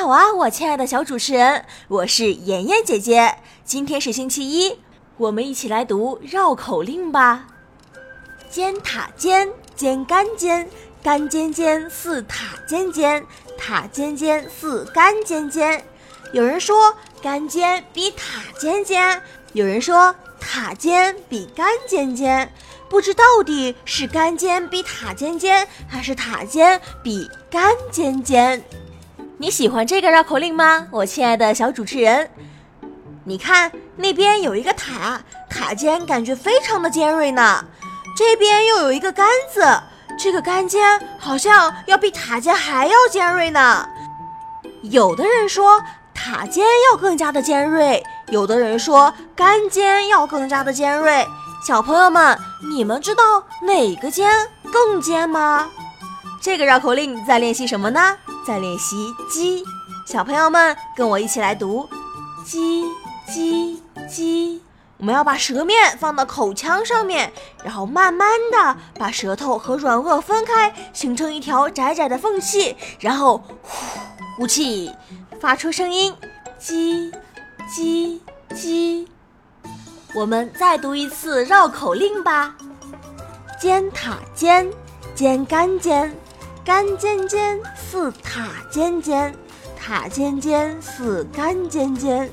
好啊，我亲爱的小主持人，我是妍妍姐姐。今天是星期一，我们一起来读绕口令吧。尖塔尖，尖干尖，干尖尖似塔尖尖，塔尖尖似干尖尖。有人说干尖比塔尖尖，有人说塔尖比干尖尖，不知到底是干尖比塔尖尖，还是塔尖比干尖尖？你喜欢这个绕口令吗，我亲爱的小主持人？你看那边有一个塔，塔尖感觉非常的尖锐呢。这边又有一个杆子，这个杆尖好像要比塔尖还要尖锐呢。有的人说塔尖要更加的尖锐，有的人说杆尖要更加的尖锐。小朋友们，你们知道哪个尖更尖吗？这个绕口令在练习什么呢？在练习鸡，小朋友们跟我一起来读：鸡鸡鸡。我们要把舌面放到口腔上面，然后慢慢的把舌头和软腭分开，形成一条窄窄的缝隙，然后呼气，发出声音：鸡鸡鸡。我们再读一次绕口令吧：尖塔尖，尖干尖。干尖尖似塔尖尖，塔尖尖似干尖尖。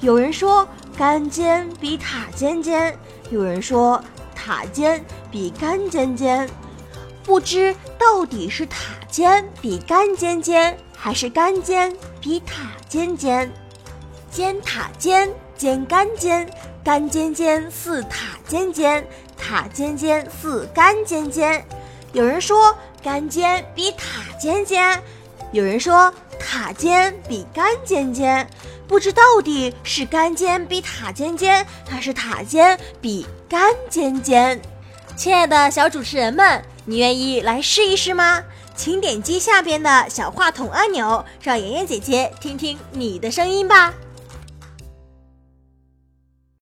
有人说干尖比塔尖尖，有人说塔尖比干尖尖。不知到底是塔尖比干尖尖，还是干尖比塔尖尖？尖塔尖，尖干尖，干尖尖似塔尖尖，塔尖尖似干尖尖。有人说。干尖比塔尖尖，有人说塔尖比干尖尖，不知到底是干尖比塔尖尖，还是塔尖比干尖尖？亲爱的小主持人们，你愿意来试一试吗？请点击下边的小话筒按钮，让妍妍姐姐听听你的声音吧。